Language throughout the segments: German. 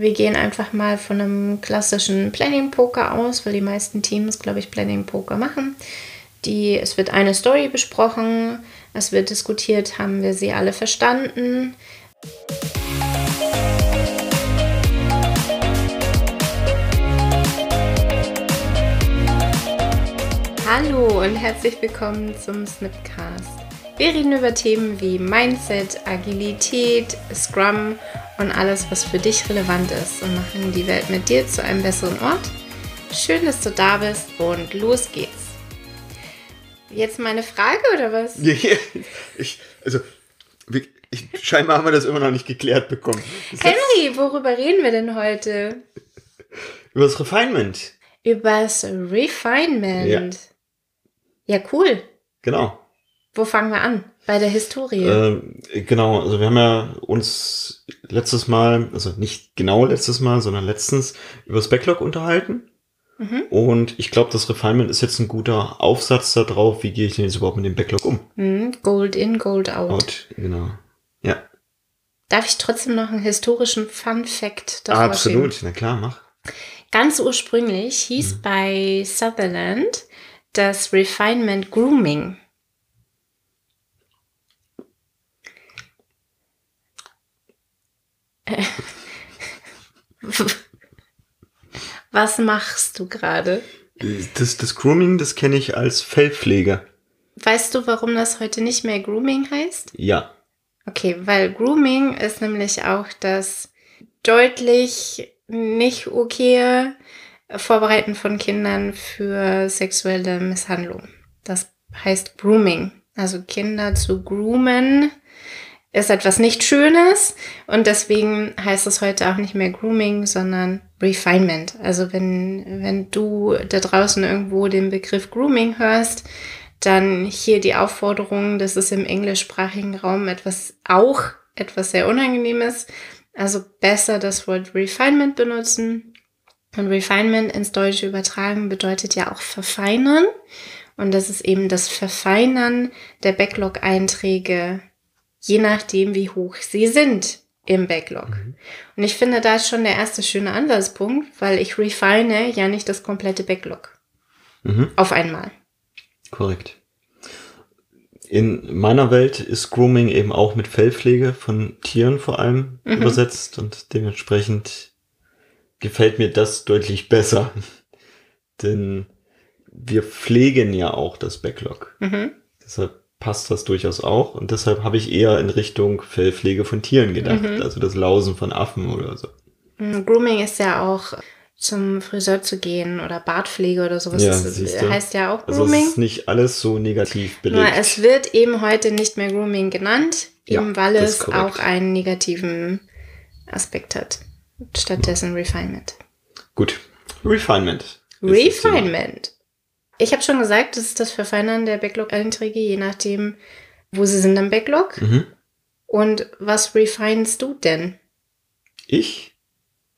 Wir gehen einfach mal von einem klassischen Planning-Poker aus, weil die meisten Teams, glaube ich, Planning-Poker machen. Die, es wird eine Story besprochen, es wird diskutiert, haben wir sie alle verstanden. Hallo und herzlich willkommen zum Snipcast. Wir reden über Themen wie Mindset, Agilität, Scrum und alles, was für dich relevant ist und machen die Welt mit dir zu einem besseren Ort. Schön, dass du da bist und los geht's. Jetzt meine Frage oder was? ich, also, ich, scheinbar haben wir das immer noch nicht geklärt bekommen. Das Henry, worüber reden wir denn heute? Über das Refinement. Über das Refinement. Ja. ja, cool. Genau. Wo fangen wir an? Bei der Historie. Äh, genau, also wir haben ja uns letztes Mal, also nicht genau letztes Mal, sondern letztens über das Backlog unterhalten. Mhm. Und ich glaube, das Refinement ist jetzt ein guter Aufsatz darauf, wie gehe ich denn jetzt überhaupt mit dem Backlog um. Mhm. Gold in, Gold out. out. Genau. Ja. Darf ich trotzdem noch einen historischen Fun Fact davor Absolut, schieben? na klar, mach. Ganz ursprünglich hieß mhm. bei Sutherland das Refinement Grooming. Was machst du gerade? Das, das Grooming, das kenne ich als Fellpflege. Weißt du, warum das heute nicht mehr Grooming heißt? Ja. Okay, weil Grooming ist nämlich auch das deutlich nicht okay Vorbereiten von Kindern für sexuelle Misshandlung. Das heißt Grooming. Also Kinder zu groomen ist etwas nicht Schönes und deswegen heißt es heute auch nicht mehr Grooming, sondern Refinement. Also wenn, wenn du da draußen irgendwo den Begriff Grooming hörst, dann hier die Aufforderung, das ist im englischsprachigen Raum etwas auch etwas sehr Unangenehmes. Also besser das Wort Refinement benutzen. Und Refinement ins Deutsche übertragen bedeutet ja auch verfeinern. Und das ist eben das Verfeinern der Backlog-Einträge je nachdem, wie hoch sie sind im Backlog. Mhm. Und ich finde, da ist schon der erste schöne Ansatzpunkt, weil ich refine ja nicht das komplette Backlog mhm. auf einmal. Korrekt. In meiner Welt ist Grooming eben auch mit Fellpflege von Tieren vor allem mhm. übersetzt und dementsprechend gefällt mir das deutlich besser. Denn wir pflegen ja auch das Backlog. Mhm. Deshalb passt das durchaus auch. Und deshalb habe ich eher in Richtung Fellpflege von Tieren gedacht. Mhm. Also das Lausen von Affen oder so. Mhm, Grooming ist ja auch zum Friseur zu gehen oder Bartpflege oder sowas. Ja, das heißt ja auch Grooming. Also es ist nicht alles so negativ belegt. Nur es wird eben heute nicht mehr Grooming genannt, eben ja, weil es auch einen negativen Aspekt hat. Stattdessen Refinement. Gut. Refinement. Refinement. Ich habe schon gesagt, das ist das Verfeinern der Backlog-Einträge, je nachdem, wo sie sind im Backlog. Mhm. Und was refinest du denn? Ich?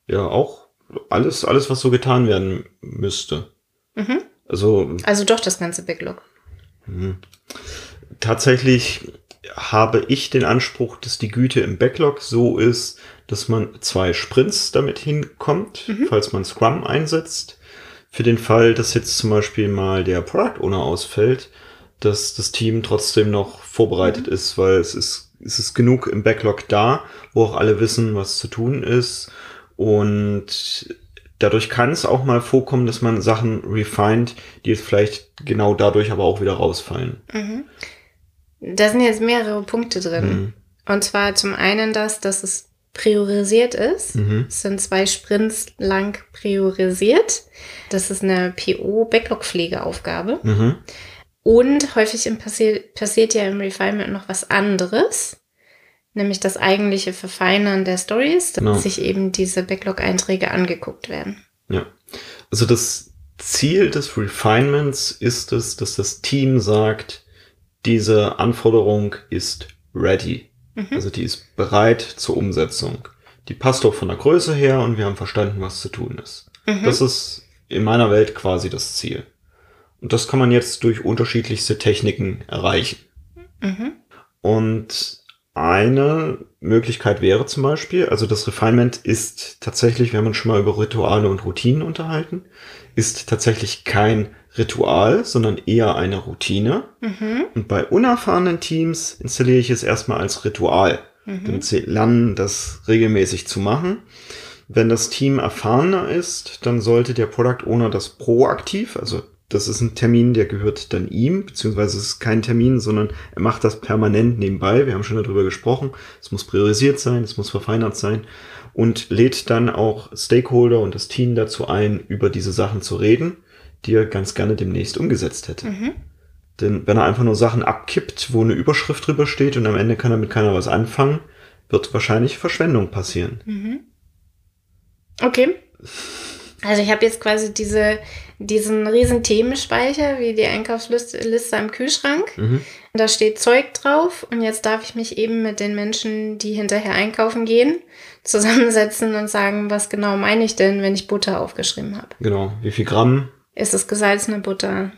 Ja, auch alles, alles, was so getan werden müsste. Mhm. Also, also doch das ganze Backlog. Mhm. Tatsächlich habe ich den Anspruch, dass die Güte im Backlog so ist, dass man zwei Sprints damit hinkommt, mhm. falls man Scrum einsetzt für den Fall, dass jetzt zum Beispiel mal der Product Owner ausfällt, dass das Team trotzdem noch vorbereitet mhm. ist, weil es ist, es ist genug im Backlog da, wo auch alle wissen, was zu tun ist. Und dadurch kann es auch mal vorkommen, dass man Sachen refined, die jetzt vielleicht genau dadurch aber auch wieder rausfallen. Mhm. Da sind jetzt mehrere Punkte drin. Mhm. Und zwar zum einen das, dass es priorisiert ist. Mhm. Es sind zwei Sprints lang priorisiert. Das ist eine PO-Backlog-Pflegeaufgabe. Mhm. Und häufig passi passiert ja im Refinement noch was anderes, nämlich das eigentliche Verfeinern der Stories, dass genau. sich eben diese Backlog-Einträge angeguckt werden. Ja, also das Ziel des Refinements ist es, dass das Team sagt, diese Anforderung ist ready. Mhm. Also die ist bereit zur Umsetzung. Die passt auch von der Größe her und wir haben verstanden, was zu tun ist. Mhm. Das ist in meiner Welt quasi das Ziel. Und das kann man jetzt durch unterschiedlichste Techniken erreichen. Mhm. Und eine Möglichkeit wäre zum Beispiel, also das Refinement ist tatsächlich, wir haben uns schon mal über Rituale und Routinen unterhalten, ist tatsächlich kein Ritual, sondern eher eine Routine. Mhm. Und bei unerfahrenen Teams installiere ich es erstmal als Ritual, Mhm. damit sie lernen, das regelmäßig zu machen. Wenn das Team erfahrener ist, dann sollte der Product Owner das proaktiv, also das ist ein Termin, der gehört dann ihm, beziehungsweise es ist kein Termin, sondern er macht das permanent nebenbei. Wir haben schon darüber gesprochen. Es muss priorisiert sein, es muss verfeinert sein und lädt dann auch Stakeholder und das Team dazu ein, über diese Sachen zu reden, die er ganz gerne demnächst umgesetzt hätte. Mhm. Denn wenn er einfach nur Sachen abkippt, wo eine Überschrift drüber steht und am Ende kann damit keiner was anfangen, wird wahrscheinlich Verschwendung passieren. Mhm. Okay. Also ich habe jetzt quasi diese, diesen riesen Themenspeicher, wie die Einkaufsliste Liste am Kühlschrank. Mhm. Da steht Zeug drauf und jetzt darf ich mich eben mit den Menschen, die hinterher einkaufen gehen, zusammensetzen und sagen, was genau meine ich denn, wenn ich Butter aufgeschrieben habe. Genau. Wie viel Gramm? Ist es gesalzene Butter?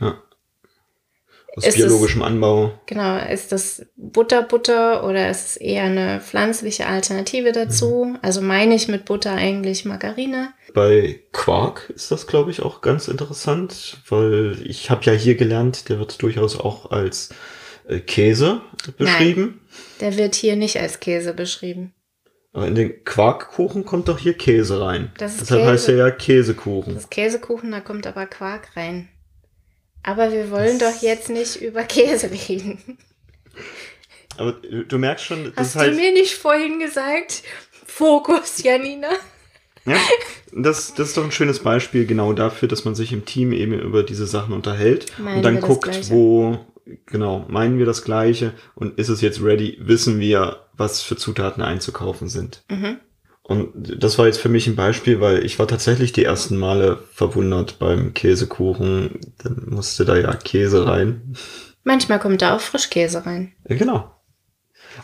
Aus Ist es- biologischem Anbau? Genau, ist das Butterbutter oder ist es eher eine pflanzliche Alternative dazu? Also meine ich mit Butter eigentlich Margarine? Bei Quark ist das, glaube ich, auch ganz interessant, weil ich habe ja hier gelernt, der wird durchaus auch als äh, Käse beschrieben. Der wird hier nicht als Käse beschrieben. Aber in den Quarkkuchen kommt doch hier Käse rein. Das ist Deshalb Käse. heißt er ja Käsekuchen. Das ist Käsekuchen, da kommt aber Quark rein. Aber wir wollen Das- doch jetzt nicht über Käse reden. Aber du merkst schon, das Hast ist halt. du mir nicht vorhin gesagt? Fokus, Janina. Ja, das, das ist doch ein schönes Beispiel genau dafür, dass man sich im Team eben über diese Sachen unterhält Meinen und dann guckt, wo, genau, meinen wir das Gleiche und ist es jetzt ready, wissen wir, was für Zutaten einzukaufen sind. Mhm. Und das war jetzt für mich ein Beispiel, weil ich war tatsächlich die ersten Male verwundert beim Käsekuchen. Dann musste da ja Käse rein. Manchmal kommt da auch Frischkäse rein. Ja, genau.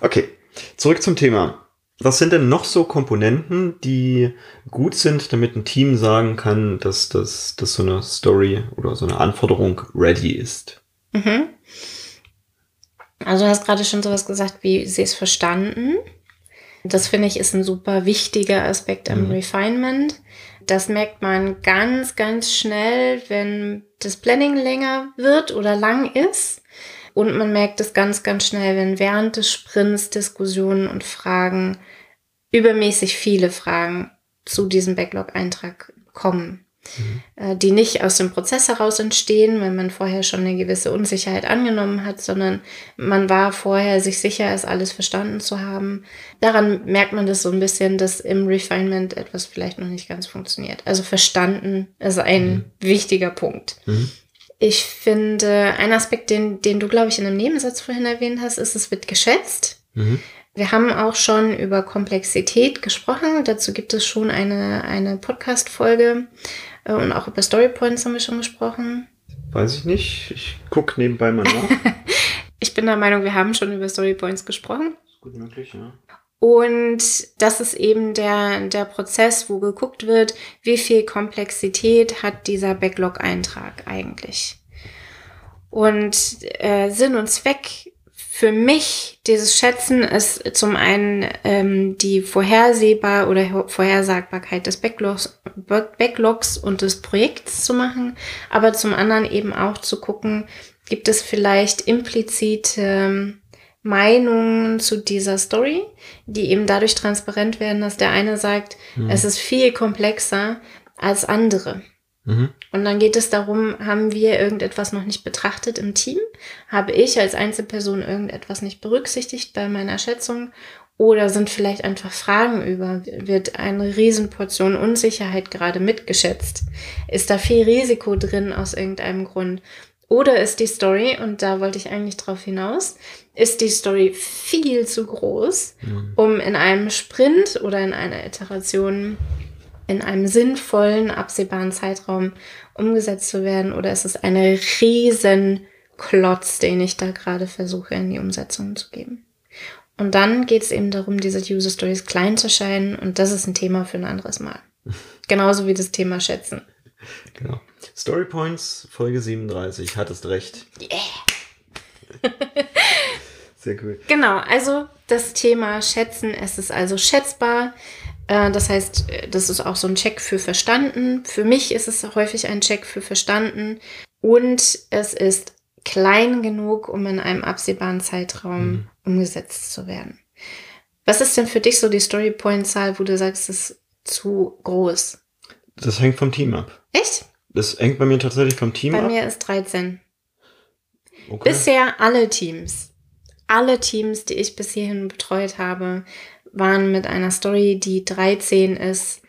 Okay, zurück zum Thema. Was sind denn noch so Komponenten, die gut sind, damit ein Team sagen kann, dass, das, dass so eine Story oder so eine Anforderung ready ist? Mhm. Also du hast gerade schon sowas gesagt, wie sie es verstanden. Das finde ich ist ein super wichtiger Aspekt am Mhm. Refinement. Das merkt man ganz, ganz schnell, wenn das Planning länger wird oder lang ist. Und man merkt es ganz, ganz schnell, wenn während des Sprints Diskussionen und Fragen, übermäßig viele Fragen zu diesem Backlog-Eintrag kommen äh, die nicht aus dem Prozess heraus entstehen, weil man vorher schon eine gewisse Unsicherheit angenommen hat, sondern man war vorher sich sicher, es alles verstanden zu haben. Daran merkt man das so ein bisschen, dass im Refinement etwas vielleicht noch nicht ganz funktioniert. Also verstanden ist ein wichtiger Punkt. Mhm. Ich finde, ein Aspekt, den, den du, glaube ich, in einem Nebensatz vorhin erwähnt hast, ist, es wird geschätzt. Mhm. Wir haben auch schon über Komplexität gesprochen. Dazu gibt es schon eine, eine Podcast-Folge. Und auch über Storypoints haben wir schon gesprochen. Weiß ich nicht. Ich guck nebenbei mal nach. Ich bin der Meinung, wir haben schon über Storypoints gesprochen. Ist gut möglich, ja. Und das ist eben der, der Prozess, wo geguckt wird, wie viel Komplexität hat dieser Backlog-Eintrag eigentlich. Und äh, Sinn und Zweck für mich dieses Schätzen ist zum einen ähm, die Vorhersehbar oder Vorhersagbarkeit des Backlogs, Backlogs und des Projekts zu machen, aber zum anderen eben auch zu gucken, gibt es vielleicht implizite ähm, Meinungen zu dieser Story, die eben dadurch transparent werden, dass der eine sagt, Mhm. es ist viel komplexer als andere. Mhm. Und dann geht es darum, haben wir irgendetwas noch nicht betrachtet im Team? Habe ich als Einzelperson irgendetwas nicht berücksichtigt bei meiner Schätzung? Oder sind vielleicht einfach Fragen über? Wird eine Riesenportion Unsicherheit gerade mitgeschätzt? Ist da viel Risiko drin aus irgendeinem Grund? Oder ist die Story, und da wollte ich eigentlich drauf hinaus, ist die Story viel zu groß, Mhm. um in einem Sprint oder in einer Iteration in einem sinnvollen, absehbaren Zeitraum umgesetzt zu werden? Oder ist es eine riesen Klotz, den ich da gerade versuche in die Umsetzung zu geben? Und dann geht es eben darum, diese User Stories klein zu scheinen und das ist ein Thema für ein anderes Mal. Genauso wie das Thema Schätzen. Genau. Story Points, Folge 37. Hattest recht. Yeah. Sehr cool. Genau, also das Thema Schätzen. Es ist also schätzbar. Äh, das heißt, das ist auch so ein Check für verstanden. Für mich ist es häufig ein Check für verstanden. Und es ist klein genug, um in einem absehbaren Zeitraum mhm. umgesetzt zu werden. Was ist denn für dich so die Story Point Zahl, wo du sagst, es ist zu groß? Das hängt vom Team ab. Echt? Das hängt bei mir tatsächlich vom Team bei ab. Bei mir ist 13. Okay. Bisher alle Teams. Alle Teams, die ich bis hierhin betreut habe, waren mit einer Story, die 13 ist.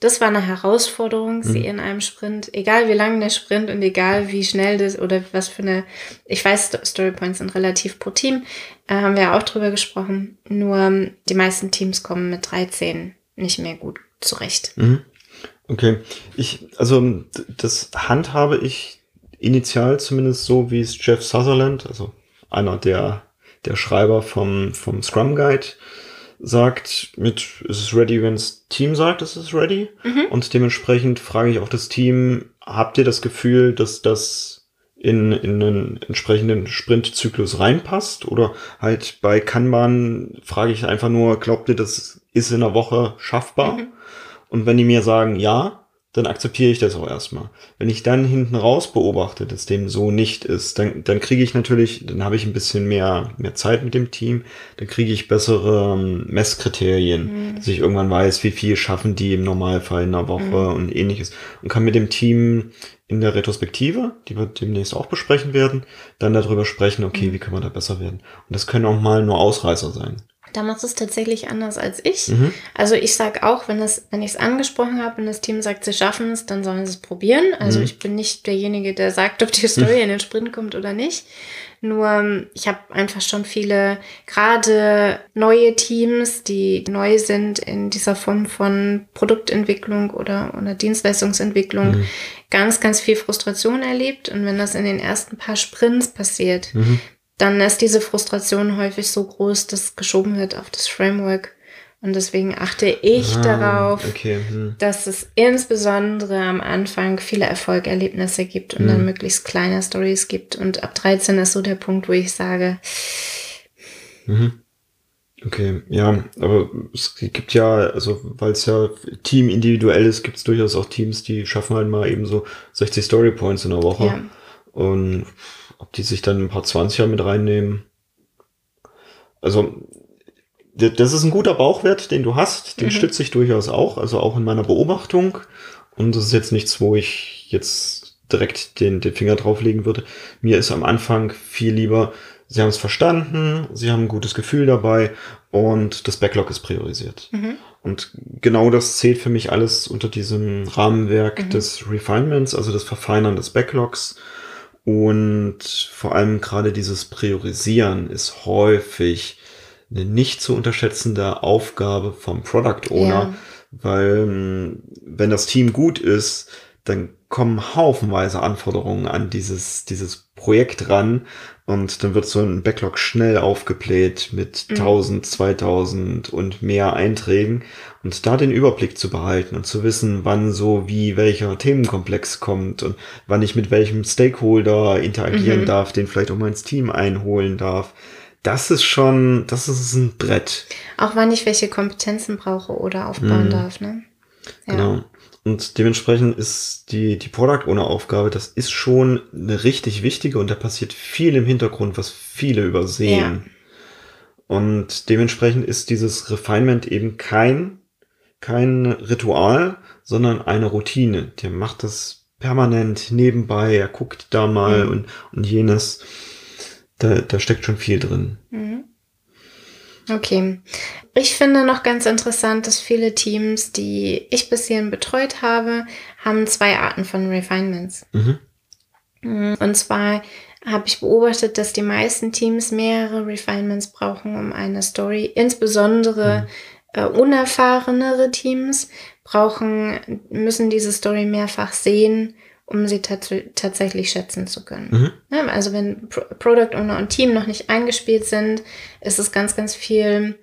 Das war eine Herausforderung, sie mhm. in einem Sprint, egal wie lang der Sprint und egal wie schnell das oder was für eine, ich weiß, Storypoints sind relativ pro Team, äh, haben wir auch drüber gesprochen. Nur ähm, die meisten Teams kommen mit 13 nicht mehr gut zurecht. Mhm. Okay, ich, also das handhabe ich initial zumindest so, wie es Jeff Sutherland, also einer der, der Schreiber vom, vom Scrum Guide, sagt mit, ist es ready, wenn das Team sagt, ist es ready? Mhm. Und dementsprechend frage ich auch das Team, habt ihr das Gefühl, dass das in, in einen entsprechenden Sprintzyklus reinpasst? Oder halt bei Kanban frage ich einfach nur, glaubt ihr, das ist in einer Woche schaffbar? Mhm. Und wenn die mir sagen, ja, dann akzeptiere ich das auch erstmal. Wenn ich dann hinten raus beobachte, dass dem so nicht ist, dann, dann kriege ich natürlich, dann habe ich ein bisschen mehr, mehr Zeit mit dem Team, dann kriege ich bessere ähm, Messkriterien, mhm. dass ich irgendwann weiß, wie viel schaffen die im Normalfall in einer Woche mhm. und ähnliches und kann mit dem Team in der Retrospektive, die wir demnächst auch besprechen werden, dann darüber sprechen, okay, mhm. wie können wir da besser werden. Und das können auch mal nur Ausreißer sein. Da machst du es tatsächlich anders als ich. Mhm. Also ich sage auch, wenn das, wenn ich es angesprochen habe und das Team sagt, sie schaffen es, dann sollen sie es probieren. Also mhm. ich bin nicht derjenige, der sagt, ob die Story in den Sprint kommt oder nicht. Nur ich habe einfach schon viele, gerade neue Teams, die neu sind in dieser Form von Produktentwicklung oder, oder Dienstleistungsentwicklung, mhm. ganz, ganz viel Frustration erlebt. Und wenn das in den ersten paar Sprints passiert, mhm dann ist diese Frustration häufig so groß, dass geschoben wird auf das Framework. Und deswegen achte ich ah, darauf, okay. hm. dass es insbesondere am Anfang viele Erfolgerlebnisse gibt und hm. dann möglichst kleine Stories gibt. Und ab 13 ist so der Punkt, wo ich sage. Mhm. Okay, ja, aber es gibt ja, also weil es ja Team individuell ist, gibt es durchaus auch Teams, die schaffen halt mal eben so 60 Story Points in der Woche. Ja. Und ob die sich dann ein paar 20er mit reinnehmen. Also, das ist ein guter Bauchwert, den du hast. Den mhm. stütze ich durchaus auch, also auch in meiner Beobachtung. Und das ist jetzt nichts, wo ich jetzt direkt den, den Finger drauflegen würde. Mir ist am Anfang viel lieber, sie haben es verstanden, sie haben ein gutes Gefühl dabei und das Backlog ist priorisiert. Mhm. Und genau das zählt für mich alles unter diesem Rahmenwerk mhm. des Refinements, also des Verfeinern des Backlogs und vor allem gerade dieses Priorisieren ist häufig eine nicht zu unterschätzende Aufgabe vom Product Owner, ja. weil ähm, wenn das Team gut ist, dann kommen haufenweise Anforderungen an dieses, dieses Projekt ran und dann wird so ein Backlog schnell aufgebläht mit mhm. 1000, 2000 und mehr Einträgen und da den Überblick zu behalten und zu wissen, wann so wie welcher Themenkomplex kommt und wann ich mit welchem Stakeholder interagieren mhm. darf, den vielleicht auch mal ins Team einholen darf. Das ist schon, das ist ein Brett. Auch wann ich welche Kompetenzen brauche oder aufbauen mhm. darf, ne? Ja. Genau. Und dementsprechend ist die, die Product Owner Aufgabe, das ist schon eine richtig wichtige und da passiert viel im Hintergrund, was viele übersehen. Ja. Und dementsprechend ist dieses Refinement eben kein, kein Ritual, sondern eine Routine. Der macht das permanent nebenbei, er guckt da mal mhm. und, und jenes. Da, da steckt schon viel drin. Mhm. Okay. Ich finde noch ganz interessant, dass viele Teams, die ich bis hierhin betreut habe, haben zwei Arten von Refinements. Mhm. Mm, und zwar habe ich beobachtet, dass die meisten Teams mehrere Refinements brauchen, um eine Story, insbesondere mhm. äh, unerfahrenere Teams brauchen, müssen diese Story mehrfach sehen, um sie tats tatsächlich schätzen zu können. Mhm. Ja, also wenn Pro Product Owner und Team noch nicht eingespielt sind, ist es ganz, ganz viel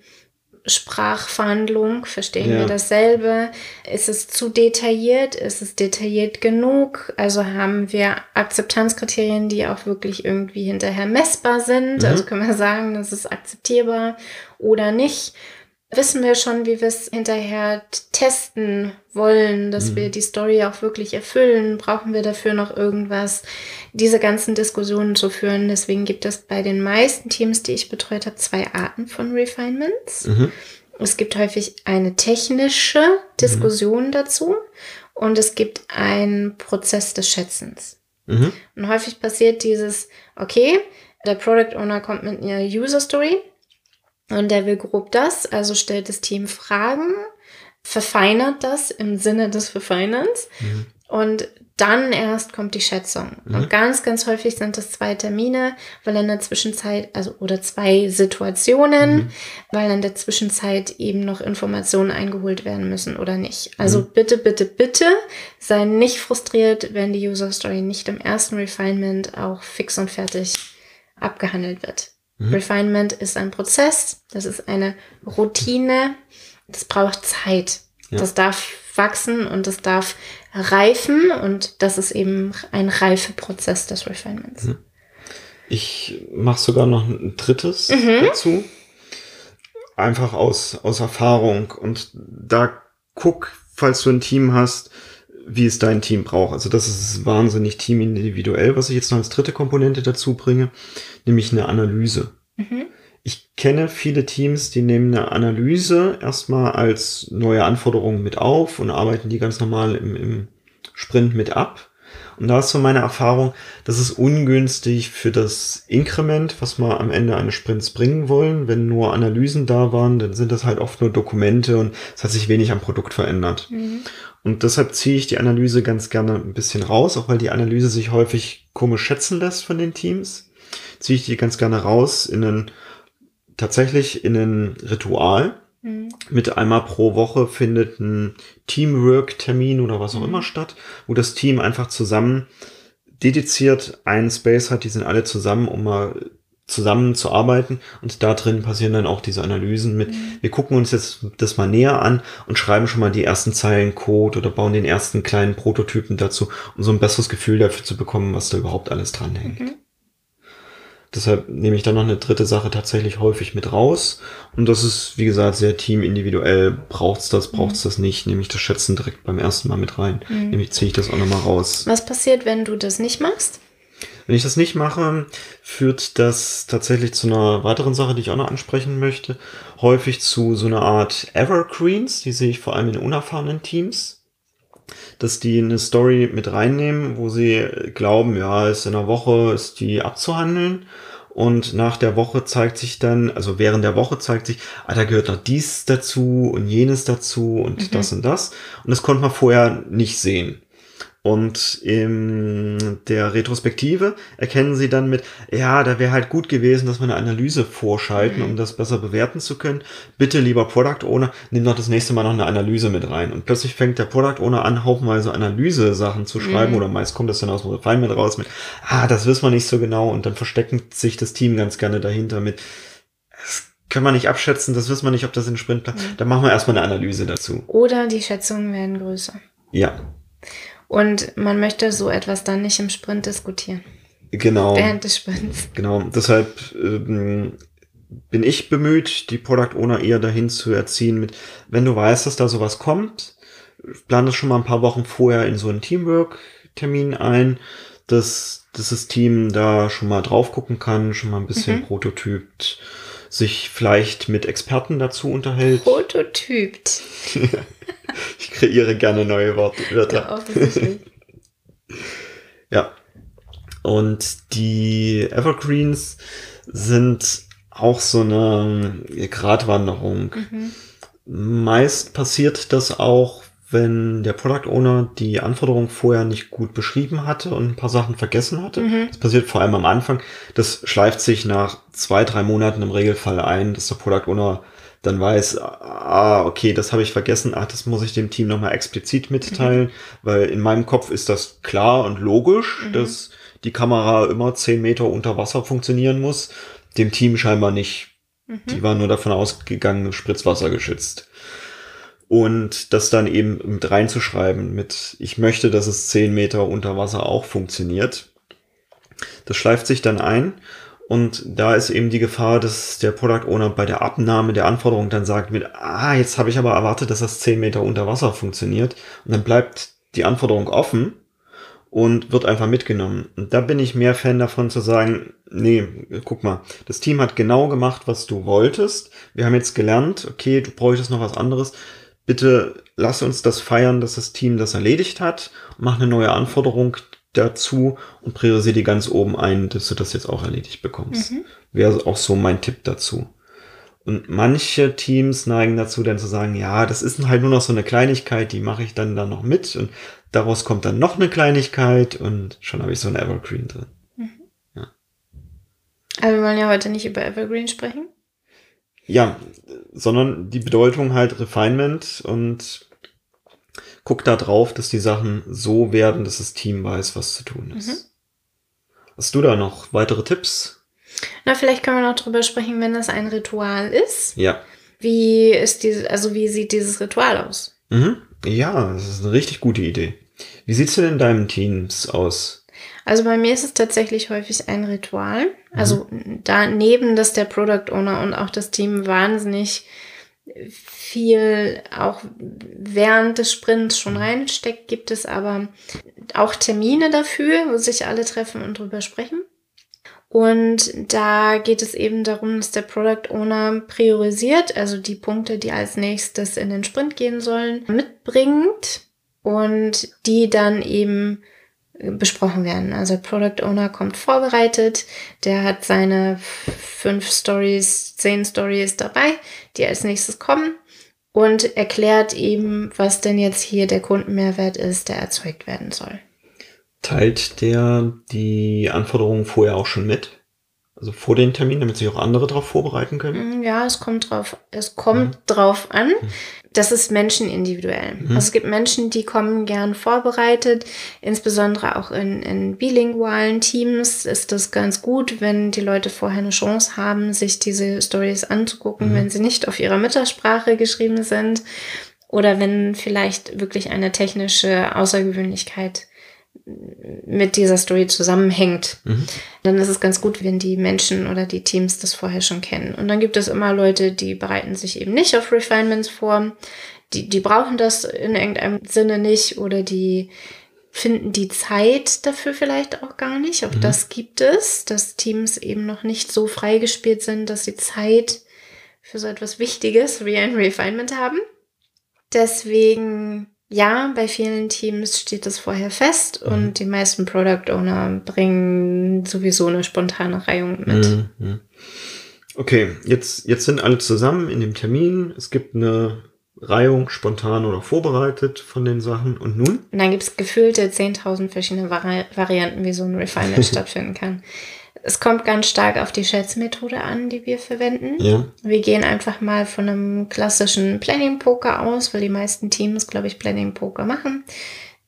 Sprachverhandlung, verstehen ja. wir dasselbe? Ist es zu detailliert? Ist es detailliert genug? Also haben wir Akzeptanzkriterien, die auch wirklich irgendwie hinterher messbar sind? Mhm. Also können wir sagen, das ist akzeptierbar oder nicht? Wissen wir schon, wie wir es hinterher testen wollen, dass mhm. wir die Story auch wirklich erfüllen? Brauchen wir dafür noch irgendwas? Diese ganzen Diskussionen zu führen. Deswegen gibt es bei den meisten Teams, die ich betreut habe, zwei Arten von Refinements. Mhm. Es gibt häufig eine technische Diskussion mhm. dazu und es gibt einen Prozess des Schätzens. Mhm. Und häufig passiert dieses, okay, der Product Owner kommt mit einer User Story und der will grob das, also stellt das Team Fragen, verfeinert das im Sinne des Verfeinerns mhm. und dann erst kommt die Schätzung. Mhm. Und ganz, ganz häufig sind das zwei Termine, weil in der Zwischenzeit, also oder zwei Situationen, mhm. weil in der Zwischenzeit eben noch Informationen eingeholt werden müssen oder nicht. Also mhm. bitte, bitte, bitte sei nicht frustriert, wenn die User Story nicht im ersten Refinement auch fix und fertig abgehandelt wird. Mhm. Refinement ist ein Prozess, das ist eine Routine, das braucht Zeit. Ja. Das darf wachsen und das darf reifen und das ist eben ein Reifeprozess des Refinements. Mhm. Ich mache sogar noch ein drittes mhm. dazu. Einfach aus, aus Erfahrung. Und da guck, falls du ein Team hast, wie es dein Team braucht. Also das ist wahnsinnig teamindividuell, was ich jetzt noch als dritte Komponente dazu bringe, nämlich eine Analyse. Mhm. Ich kenne viele Teams, die nehmen eine Analyse erstmal als neue Anforderungen mit auf und arbeiten die ganz normal im, im Sprint mit ab. Und da ist so meine Erfahrung, das ist ungünstig für das Inkrement, was wir am Ende eines Sprints bringen wollen. Wenn nur Analysen da waren, dann sind das halt oft nur Dokumente und es hat sich wenig am Produkt verändert. Mhm. Und deshalb ziehe ich die Analyse ganz gerne ein bisschen raus, auch weil die Analyse sich häufig komisch schätzen lässt von den Teams. Ziehe ich die ganz gerne raus in einen, tatsächlich in ein Ritual. Mhm. Mit einmal pro Woche findet ein Teamwork-Termin oder was auch mhm. immer statt, wo das Team einfach zusammen dediziert einen Space hat, die sind alle zusammen, um mal zusammenzuarbeiten und da drin passieren dann auch diese Analysen mit, mhm. wir gucken uns jetzt das mal näher an und schreiben schon mal die ersten Zeilen Code oder bauen den ersten kleinen Prototypen dazu, um so ein besseres Gefühl dafür zu bekommen, was da überhaupt alles dran hängt. Mhm. Deshalb nehme ich dann noch eine dritte Sache tatsächlich häufig mit raus. Und das ist, wie gesagt, sehr teamindividuell. Braucht's das, braucht's mhm. das nicht? Nehme ich das Schätzen direkt beim ersten Mal mit rein. Mhm. Nämlich ziehe ich das auch nochmal raus. Was passiert, wenn du das nicht machst? Wenn ich das nicht mache, führt das tatsächlich zu einer weiteren Sache, die ich auch noch ansprechen möchte. Häufig zu so einer Art Evergreens, die sehe ich vor allem in unerfahrenen Teams, dass die eine Story mit reinnehmen, wo sie glauben, ja, ist in einer Woche, ist die abzuhandeln. Und nach der Woche zeigt sich dann, also während der Woche zeigt sich, ah, da gehört noch dies dazu und jenes dazu und mhm. das und das. Und das konnte man vorher nicht sehen. Und in der Retrospektive erkennen sie dann mit, ja, da wäre halt gut gewesen, dass wir eine Analyse vorschalten, um das besser bewerten zu können. Bitte, lieber Product Owner, nimm doch das nächste Mal noch eine Analyse mit rein. Und plötzlich fängt der Product Owner an, haufenweise Analyse-Sachen zu schreiben, mhm. oder meist kommt das dann aus dem Refinement raus mit, ah, das wissen wir nicht so genau, und dann verstecken sich das Team ganz gerne dahinter mit, das können wir nicht abschätzen, das wissen wir nicht, ob das in Sprint, mhm. dann machen wir erstmal eine Analyse dazu. Oder die Schätzungen werden größer. Ja. Und man möchte so etwas dann nicht im Sprint diskutieren. Genau. Während des Sprints. Genau. Deshalb ähm, bin ich bemüht, die Product Owner eher dahin zu erziehen mit, wenn du weißt, dass da sowas kommt, plan das schon mal ein paar Wochen vorher in so einen Teamwork-Termin ein, dass, dass das Team da schon mal drauf gucken kann, schon mal ein bisschen mhm. prototypt, sich vielleicht mit Experten dazu unterhält. Prototypt. ich kreiere gerne neue Wörter. Ja, ja. Und die Evergreens sind auch so eine Gratwanderung. Mhm. Meist passiert das auch, wenn der Product Owner die Anforderungen vorher nicht gut beschrieben hatte und ein paar Sachen vergessen hatte. Mhm. Das passiert vor allem am Anfang. Das schleift sich nach zwei, drei Monaten im Regelfall ein, dass der Product Owner dann weiß, ah, okay, das habe ich vergessen, ah, das muss ich dem Team nochmal explizit mitteilen, mhm. weil in meinem Kopf ist das klar und logisch, mhm. dass die Kamera immer zehn Meter unter Wasser funktionieren muss, dem Team scheinbar nicht. Die war nur davon ausgegangen, Spritzwasser geschützt. Und das dann eben mit reinzuschreiben mit, ich möchte, dass es 10 Meter unter Wasser auch funktioniert. Das schleift sich dann ein. Und da ist eben die Gefahr, dass der Product Owner bei der Abnahme der Anforderung dann sagt mit, ah, jetzt habe ich aber erwartet, dass das 10 Meter unter Wasser funktioniert. Und dann bleibt die Anforderung offen und wird einfach mitgenommen. Und da bin ich mehr Fan davon zu sagen, nee, guck mal, das Team hat genau gemacht, was du wolltest. Wir haben jetzt gelernt, okay, du bräuchtest noch was anderes. Bitte lass uns das feiern, dass das Team das erledigt hat. Mach eine neue Anforderung dazu und priorisiere die ganz oben ein, dass du das jetzt auch erledigt bekommst. Mhm. Wäre auch so mein Tipp dazu. Und manche Teams neigen dazu, dann zu sagen, ja, das ist halt nur noch so eine Kleinigkeit, die mache ich dann da noch mit und daraus kommt dann noch eine Kleinigkeit und schon habe ich so ein Evergreen drin. Mhm. Ja. Aber wir wollen ja heute nicht über Evergreen sprechen. Ja, sondern die Bedeutung halt Refinement und guck da drauf, dass die Sachen so werden, dass das Team weiß, was zu tun ist. Mhm. Hast du da noch weitere Tipps? Na, vielleicht können wir noch drüber sprechen, wenn das ein Ritual ist. Ja. Wie ist diese, also wie sieht dieses Ritual aus? Mhm. Ja, das ist eine richtig gute Idee. Wie sieht's denn in deinen Teams aus? Also bei mir ist es tatsächlich häufig ein Ritual. Also mhm. daneben, dass der Product Owner und auch das Team wahnsinnig viel auch während des Sprints schon mhm. reinsteckt, gibt es aber auch Termine dafür, wo sich alle treffen und drüber sprechen. Und da geht es eben darum, dass der Product Owner priorisiert, also die Punkte, die als nächstes in den Sprint gehen sollen, mitbringt und die dann eben besprochen werden. Also Product Owner kommt vorbereitet, der hat seine fünf Stories, zehn Stories dabei, die als nächstes kommen und erklärt eben, was denn jetzt hier der Kundenmehrwert ist, der erzeugt werden soll. Teilt der die Anforderungen vorher auch schon mit? Also vor den Termin, damit sich auch andere darauf vorbereiten können? Mm, ja, es kommt drauf, es kommt mhm. drauf an. Mhm. Das ist menschenindividuell. Mhm. Also es gibt Menschen, die kommen gern vorbereitet, insbesondere auch in, in bilingualen Teams ist das ganz gut, wenn die Leute vorher eine Chance haben, sich diese Stories anzugucken, mhm. wenn sie nicht auf ihrer Muttersprache geschrieben sind oder wenn vielleicht wirklich eine technische Außergewöhnlichkeit mit dieser Story zusammenhängt, mhm. dann ist es ganz gut, wenn die Menschen oder die Teams das vorher schon kennen. Und dann gibt es immer Leute, die bereiten sich eben nicht auf Refinements vor, die, die brauchen das in irgendeinem Sinne nicht oder die finden die Zeit dafür vielleicht auch gar nicht. Auch mhm. das gibt es, dass Teams eben noch nicht so freigespielt sind, dass sie Zeit für so etwas Wichtiges wie ein Refinement haben. Deswegen ja, bei vielen Teams steht das vorher fest mhm. und die meisten Product Owner bringen sowieso eine spontane Reihung mit. Mhm. mhm. Okay, jetzt, jetzt sind alle zusammen in dem Termin. Es gibt eine Reihung, spontan oder vorbereitet von den Sachen. Und nun? Und dann gibt es gefühlte 10.000 verschiedene Vari Varianten, wie so ein Refinement stattfinden kann. Es kommt ganz stark auf die Schätzmethode an, die wir verwenden. Ja. Wir gehen einfach mal von einem klassischen Planning Poker aus, weil die meisten Teams, glaube ich, Planning Poker machen.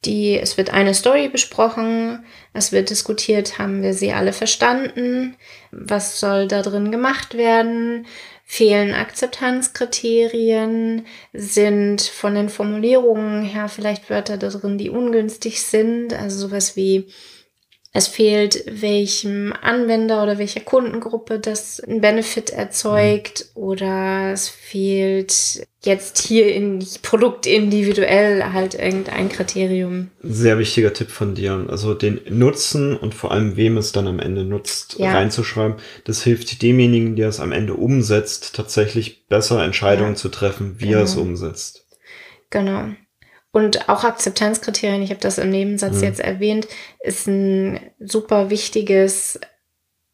Die, es wird eine Story besprochen, es wird diskutiert, haben wir sie alle verstanden, was soll da drin gemacht werden, fehlen Akzeptanzkriterien, sind von den Formulierungen her vielleicht Wörter da drin, die ungünstig sind, also sowas wie es fehlt welchem Anwender oder welcher Kundengruppe das ein Benefit erzeugt mhm. oder es fehlt jetzt hier in Produkt individuell halt irgendein Kriterium. Sehr wichtiger Tipp von dir. Also den Nutzen und vor allem wem es dann am Ende nutzt, ja. reinzuschreiben. Das hilft demjenigen, der es am Ende umsetzt, tatsächlich besser Entscheidungen ja. zu treffen, wie genau. er es genau. umsetzt. Genau. Und auch Akzeptanzkriterien, ich habe das im Nebensatz mhm. jetzt erwähnt, ist ein super wichtiges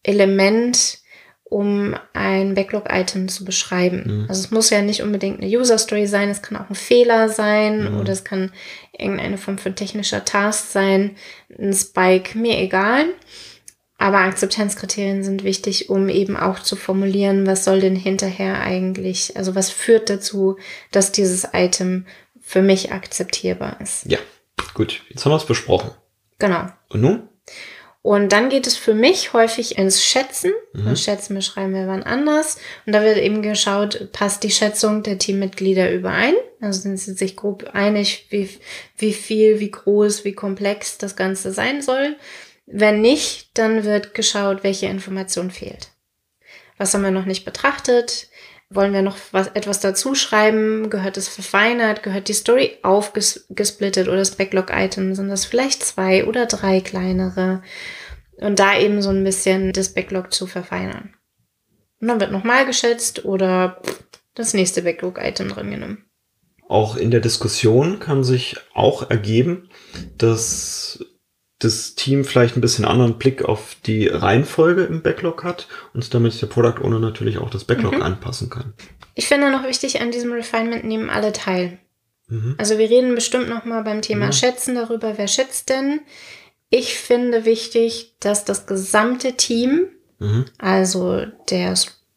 Element, um ein Backlog-Item zu beschreiben. Mhm. Also es muss ja nicht unbedingt eine User-Story sein, es kann auch ein Fehler sein mhm. oder es kann irgendeine Form von technischer Task sein, ein Spike, mir egal. Aber Akzeptanzkriterien sind wichtig, um eben auch zu formulieren, was soll denn hinterher eigentlich, also was führt dazu, dass dieses Item für mich akzeptierbar ist. Ja, gut. Jetzt haben wir es besprochen. Genau. Und nun? Und dann geht es für mich häufig ins Schätzen. Mhm. Schätzen beschreiben wir wann anders. Und da wird eben geschaut, passt die Schätzung der Teammitglieder überein? Also sind sie sich grob einig, wie, wie viel, wie groß, wie komplex das Ganze sein soll. Wenn nicht, dann wird geschaut, welche Information fehlt. Was haben wir noch nicht betrachtet? Wollen wir noch was, etwas dazu schreiben? Gehört es verfeinert? Gehört die Story aufgesplittet oder das Backlog-Item? Sind das vielleicht zwei oder drei kleinere? Und da eben so ein bisschen das Backlog zu verfeinern. Und dann wird nochmal geschätzt oder das nächste Backlog-Item drin genommen. Auch in der Diskussion kann sich auch ergeben, dass das Team vielleicht ein bisschen anderen Blick auf die Reihenfolge im Backlog hat und damit der Product Owner natürlich auch das Backlog mhm. anpassen kann. Ich finde noch wichtig, an diesem Refinement nehmen alle teil. Mhm. Also wir reden bestimmt noch mal beim Thema ja. Schätzen darüber, wer schätzt denn. Ich finde wichtig, dass das gesamte Team, mhm. also der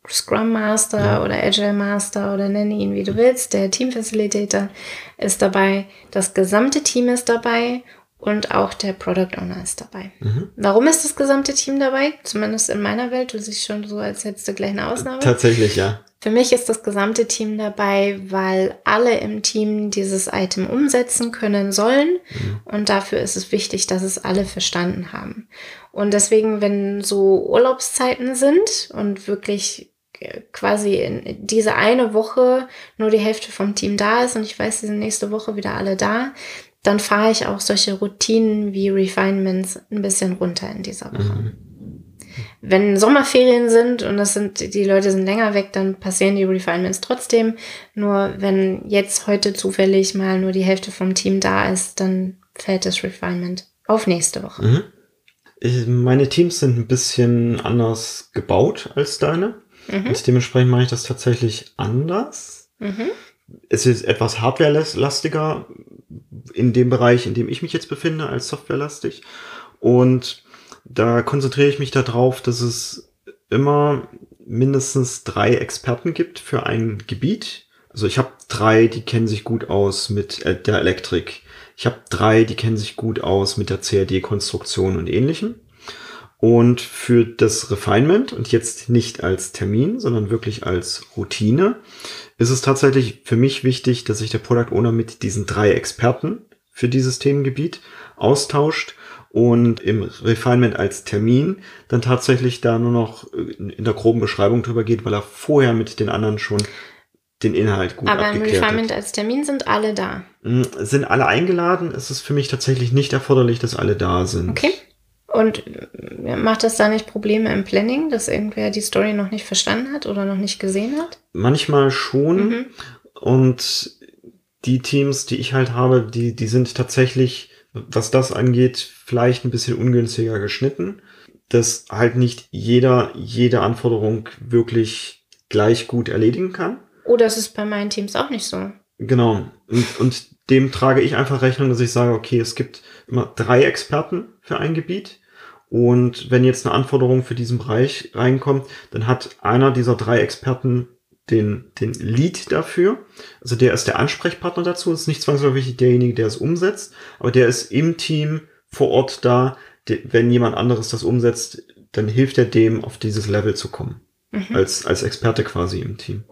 Scrum Master ja. oder Agile Master oder nenne ihn wie du willst, der Team Facilitator ist dabei, das gesamte Team ist dabei und auch der Product Owner ist dabei. Mhm. Warum ist das gesamte Team dabei? Zumindest in meiner Welt, du siehst schon so, als hättest du gleich eine Ausnahme. Tatsächlich, ja. Für mich ist das gesamte Team dabei, weil alle im Team dieses Item umsetzen können sollen. Mhm. Und dafür ist es wichtig, dass es alle verstanden haben. Und deswegen, wenn so Urlaubszeiten sind und wirklich äh, quasi in diese eine Woche nur die Hälfte vom Team da ist und ich weiß, die sind nächste Woche wieder alle da, dann fahre ich auch solche Routinen wie Refinements ein bisschen runter in dieser Woche. Mhm. Wenn Sommerferien sind und das sind, die Leute sind länger weg, dann passieren die Refinements trotzdem. Nur wenn jetzt heute zufällig mal nur die Hälfte vom Team da ist, dann fällt das Refinement auf nächste Woche. Mhm. Ich, meine Teams sind ein bisschen anders gebaut als deine. Mhm. Und dementsprechend mache ich das tatsächlich anders. Mhm. Es ist etwas hardware-lastiger, in dem Bereich, in dem ich mich jetzt befinde, als softwarelastig. Und da konzentriere ich mich darauf, dass es immer mindestens drei Experten gibt für ein Gebiet. Also ich habe drei, die kennen sich gut aus mit der Elektrik. Ich habe drei, die kennen sich gut aus mit der CAD-Konstruktion und ähnlichem. Und für das Refinement, und jetzt nicht als Termin, sondern wirklich als Routine, ist es tatsächlich für mich wichtig, dass sich der Product Owner mit diesen drei Experten für dieses Themengebiet austauscht und im Refinement als Termin dann tatsächlich da nur noch in der groben Beschreibung drüber geht, weil er vorher mit den anderen schon den Inhalt gut Aber im Refinement hat. als Termin sind alle da. Hm, sind alle eingeladen? Es ist für mich tatsächlich nicht erforderlich, dass alle da sind. Okay. Und macht das da nicht Probleme im Planning, dass irgendwer die Story noch nicht verstanden hat oder noch nicht gesehen hat? Manchmal schon. Mhm. Und die Teams, die ich halt habe, die, die sind tatsächlich, was das angeht, vielleicht ein bisschen ungünstiger geschnitten, dass halt nicht jeder jede Anforderung wirklich gleich gut erledigen kann. Oh, das ist bei meinen Teams auch nicht so. Genau. Und, und dem trage ich einfach Rechnung, dass ich sage, okay, es gibt immer drei Experten für ein Gebiet und wenn jetzt eine Anforderung für diesen Bereich reinkommt, dann hat einer dieser drei Experten den, den Lead dafür. Also der ist der Ansprechpartner dazu, ist nicht zwangsläufig derjenige, der es umsetzt, aber der ist im Team vor Ort da. Wenn jemand anderes das umsetzt, dann hilft er dem, auf dieses Level zu kommen. Mhm. Als, als Experte quasi im Team.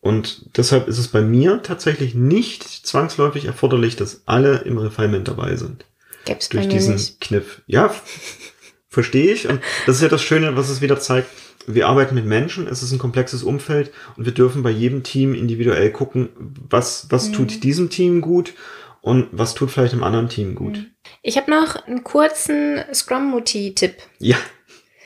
Und deshalb ist es bei mir tatsächlich nicht zwangsläufig erforderlich, dass alle im Refinement dabei sind. Gibt's durch diesen nicht. Kniff. Ja, Verstehe ich. Und das ist ja das Schöne, was es wieder zeigt. Wir arbeiten mit Menschen, es ist ein komplexes Umfeld und wir dürfen bei jedem Team individuell gucken, was, was mhm. tut diesem Team gut und was tut vielleicht dem anderen Team gut. Mhm. Ich habe noch einen kurzen Scrum-Mutti-Tipp. Ja.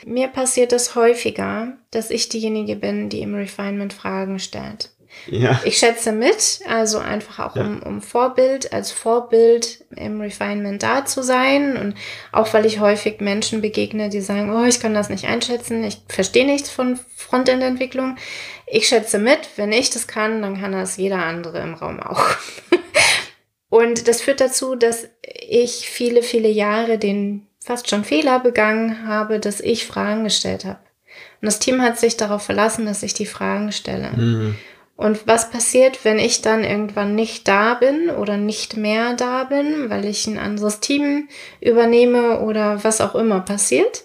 Mir passiert es häufiger, dass ich diejenige bin, die im Refinement Fragen stellt. Ja. Ich schätze mit, also einfach auch ja. um, um Vorbild, als Vorbild im Refinement da zu sein und auch weil ich häufig Menschen begegne, die sagen, oh, ich kann das nicht einschätzen, ich verstehe nichts von Frontend-Entwicklung. Ich schätze mit, wenn ich das kann, dann kann das jeder andere im Raum auch. und das führt dazu, dass ich viele, viele Jahre den fast schon Fehler begangen habe, dass ich Fragen gestellt habe. Und das Team hat sich darauf verlassen, dass ich die Fragen stelle. Mhm. Und was passiert, wenn ich dann irgendwann nicht da bin oder nicht mehr da bin, weil ich ein anderes Team übernehme oder was auch immer passiert?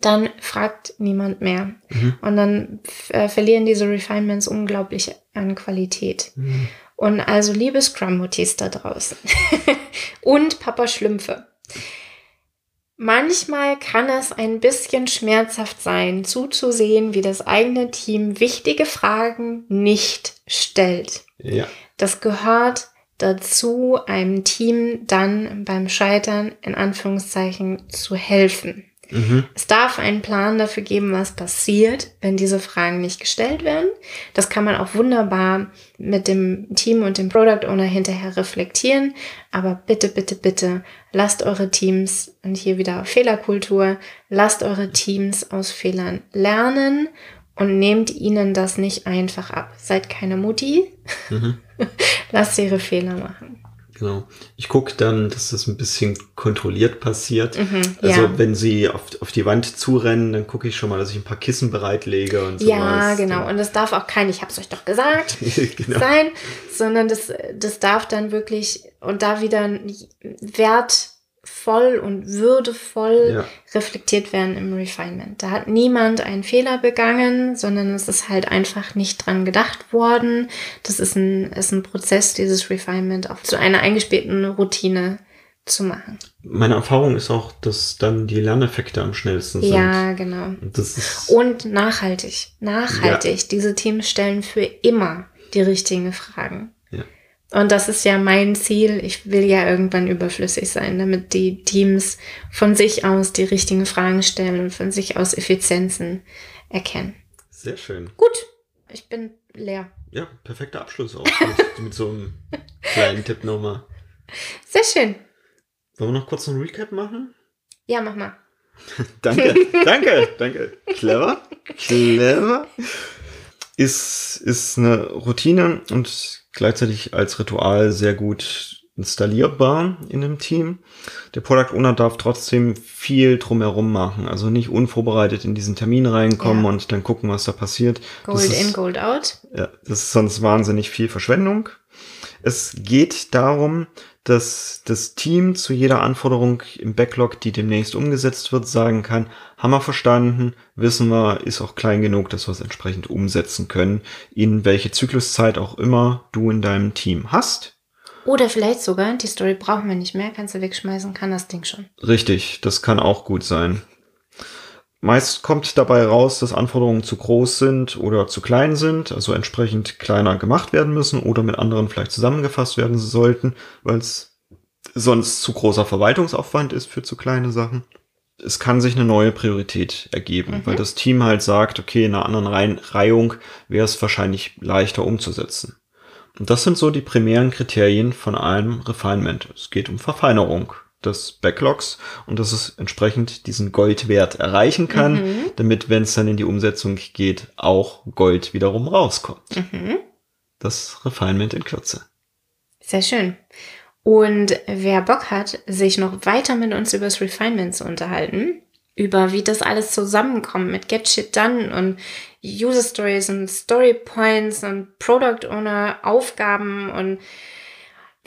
Dann fragt niemand mehr. Mhm. Und dann äh, verlieren diese Refinements unglaublich an Qualität. Mhm. Und also liebe Scrum-Mutis da draußen und Papa Schlümpfe. Manchmal kann es ein bisschen schmerzhaft sein, zuzusehen, wie das eigene Team wichtige Fragen nicht stellt. Ja. Das gehört dazu, einem Team dann beim Scheitern in Anführungszeichen zu helfen. Mhm. Es darf einen Plan dafür geben, was passiert, wenn diese Fragen nicht gestellt werden. Das kann man auch wunderbar mit dem Team und dem Product Owner hinterher reflektieren. Aber bitte, bitte, bitte, lasst eure Teams, und hier wieder Fehlerkultur, lasst eure Teams aus Fehlern lernen und nehmt ihnen das nicht einfach ab. Seid keine Mutti. Mhm. lasst ihre Fehler machen. Genau. Ich gucke dann, dass das ein bisschen kontrolliert passiert. Mhm, also ja. wenn sie auf, auf die Wand zurennen, dann gucke ich schon mal, dass ich ein paar Kissen bereitlege und so. Ja, genau. Und das darf auch kein, ich hab's euch doch gesagt, genau. sein, sondern das, das darf dann wirklich und da wieder Wert voll und würdevoll ja. reflektiert werden im Refinement. Da hat niemand einen Fehler begangen, sondern es ist halt einfach nicht dran gedacht worden. Das ist ein, ist ein Prozess, dieses Refinement auch zu einer eingespielten Routine zu machen. Meine Erfahrung ist auch, dass dann die Lerneffekte am schnellsten sind. Ja, genau. Und, nachhaltig. Nachhaltig. Ja. Diese Teams stellen für immer die richtigen Fragen. Und das ist ja mein Ziel. Ich will ja irgendwann überflüssig sein, damit die Teams von sich aus die richtigen Fragen stellen und von sich aus Effizienzen erkennen. Sehr schön. Gut, ich bin leer. Ja, perfekter Abschluss auch mit, mit so einem kleinen Tipp nochmal. Sehr schön. Wollen wir noch kurz einen Recap machen? Ja, mach mal. danke, danke, danke. Clever, clever. Ist, ist eine Routine und gleichzeitig als Ritual sehr gut installierbar in einem Team. Der Product Owner darf trotzdem viel drumherum machen, also nicht unvorbereitet in diesen Termin reinkommen ja. und dann gucken, was da passiert. Gold ist, in, Gold out. Ja, das ist sonst wahnsinnig viel Verschwendung. Es geht darum, dass das Team zu jeder Anforderung im Backlog, die demnächst umgesetzt wird, sagen kann, haben wir verstanden, wissen wir, ist auch klein genug, dass wir es entsprechend umsetzen können, in welche Zykluszeit auch immer du in deinem Team hast. Oder vielleicht sogar, die Story brauchen wir nicht mehr, kannst du wegschmeißen, kann das Ding schon. Richtig, das kann auch gut sein. Meist kommt dabei raus, dass Anforderungen zu groß sind oder zu klein sind, also entsprechend kleiner gemacht werden müssen oder mit anderen vielleicht zusammengefasst werden sollten, weil es sonst zu großer Verwaltungsaufwand ist für zu kleine Sachen. Es kann sich eine neue Priorität ergeben, mhm. weil das Team halt sagt, okay, in einer anderen Reih Reihung wäre es wahrscheinlich leichter umzusetzen. Und das sind so die primären Kriterien von einem Refinement. Es geht um Verfeinerung des Backlogs und dass es entsprechend diesen Goldwert erreichen kann, mhm. damit, wenn es dann in die Umsetzung geht, auch Gold wiederum rauskommt. Mhm. Das Refinement in Kürze. Sehr schön. Und wer Bock hat, sich noch weiter mit uns über das Refinement zu unterhalten, über wie das alles zusammenkommt mit Get Shit Done und User Stories und Story Points und Product Owner Aufgaben und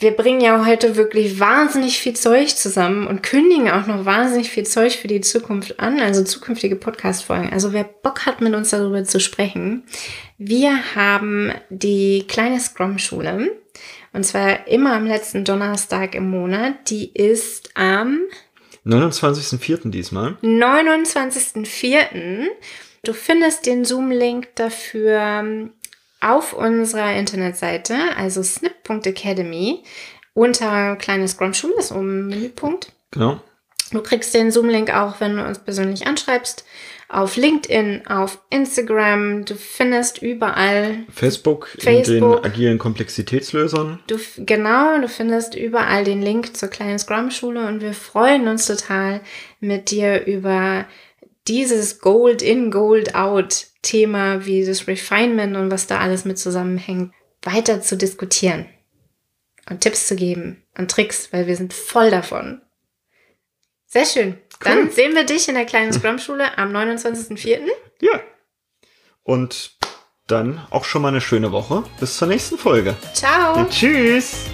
wir bringen ja heute wirklich wahnsinnig viel Zeug zusammen und kündigen auch noch wahnsinnig viel Zeug für die Zukunft an, also zukünftige Podcast-Folgen. Also wer Bock hat, mit uns darüber zu sprechen, wir haben die kleine Scrum-Schule und zwar immer am letzten Donnerstag im Monat. Die ist am 29.04. diesmal. 29.04. Du findest den Zoom-Link dafür auf unserer Internetseite, also snip.academy, unter kleine Scrum-Schule, ist oben Menüpunkt. Genau. Du kriegst den Zoom-Link auch, wenn du uns persönlich anschreibst. Auf LinkedIn, auf Instagram, du findest überall. Facebook, Facebook in den agilen Komplexitätslösern. Du, genau, du findest überall den Link zur kleinen Scrum-Schule und wir freuen uns total, mit dir über dieses Gold in, Gold out Thema wie das Refinement und was da alles mit zusammenhängt, weiter zu diskutieren und Tipps zu geben und Tricks, weil wir sind voll davon. Sehr schön. Cool. Dann sehen wir dich in der kleinen Scrum-Schule am 29.04. Ja. Und dann auch schon mal eine schöne Woche. Bis zur nächsten Folge. Ciao. Und tschüss.